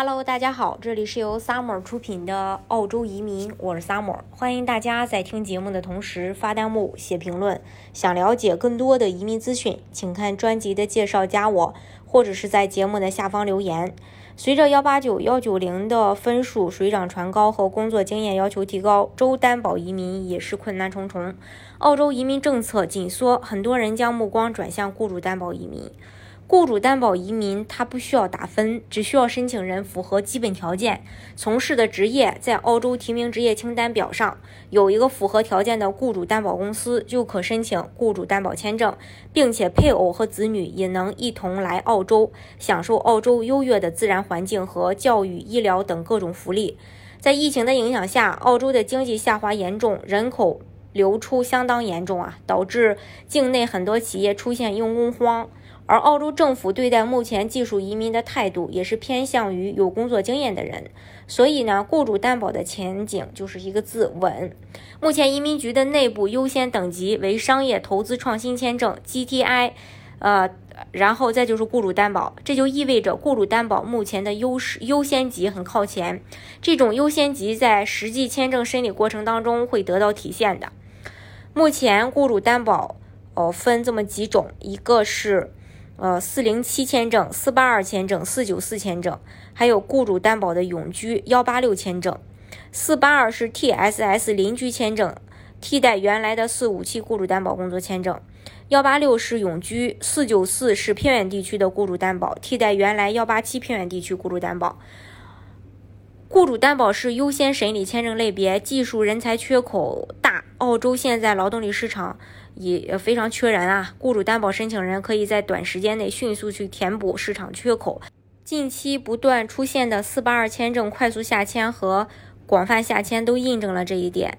Hello，大家好，这里是由 Summer 出品的澳洲移民，我是 Summer，欢迎大家在听节目的同时发弹幕、写评论。想了解更多的移民资讯，请看专辑的介绍，加我，或者是在节目的下方留言。随着幺八九、幺九零的分数水涨船高和工作经验要求提高，州担保移民也是困难重重。澳洲移民政策紧缩，很多人将目光转向雇主担保移民。雇主担保移民，他不需要打分，只需要申请人符合基本条件，从事的职业在澳洲提名职业清单表上有一个符合条件的雇主担保公司，就可申请雇主担保签证，并且配偶和子女也能一同来澳洲，享受澳洲优越的自然环境和教育、医疗等各种福利。在疫情的影响下，澳洲的经济下滑严重，人口流出相当严重啊，导致境内很多企业出现用工荒。而澳洲政府对待目前技术移民的态度也是偏向于有工作经验的人，所以呢，雇主担保的前景就是一个字稳。目前移民局的内部优先等级为商业投资创新签证 （GTI），呃，然后再就是雇主担保，这就意味着雇主担保目前的优势优先级很靠前。这种优先级在实际签证审理过程当中会得到体现的。目前雇主担保哦分这么几种，一个是。呃，四零七签证、四八二签证、四九四签证，还有雇主担保的永居幺八六签证。四八二是 TSS 邻居签证，替代原来的四五七雇主担保工作签证。幺八六是永居，四九四是偏远地区的雇主担保，替代原来幺八七偏远地区雇主担保。雇主担保是优先审理签证类别，技术人才缺口。澳洲现在劳动力市场也非常缺人啊，雇主担保申请人可以在短时间内迅速去填补市场缺口。近期不断出现的四八二签证快速下签和广泛下签都印证了这一点。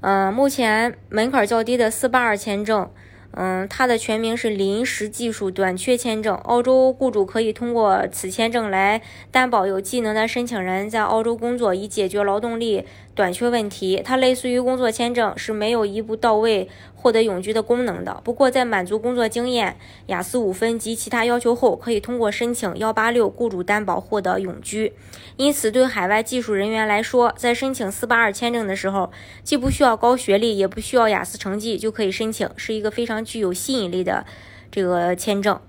嗯，目前门槛较低的四八二签证。嗯，它的全名是临时技术短缺签证。澳洲雇主可以通过此签证来担保有技能的申请人在澳洲工作，以解决劳动力短缺问题。它类似于工作签证，是没有一步到位获得永居的功能的。不过，在满足工作经验、雅思五分及其他要求后，可以通过申请幺八六雇主担保获得永居。因此，对海外技术人员来说，在申请四八二签证的时候，既不需要高学历，也不需要雅思成绩就可以申请，是一个非常。具有吸引力的这个签证，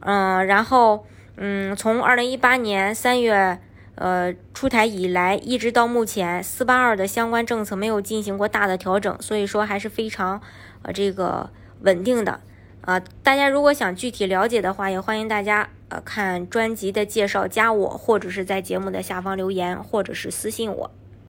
嗯，然后，嗯，从二零一八年三月呃出台以来，一直到目前，四八二的相关政策没有进行过大的调整，所以说还是非常呃这个稳定的啊。大家如果想具体了解的话，也欢迎大家呃看专辑的介绍，加我或者是在节目的下方留言，或者是私信我。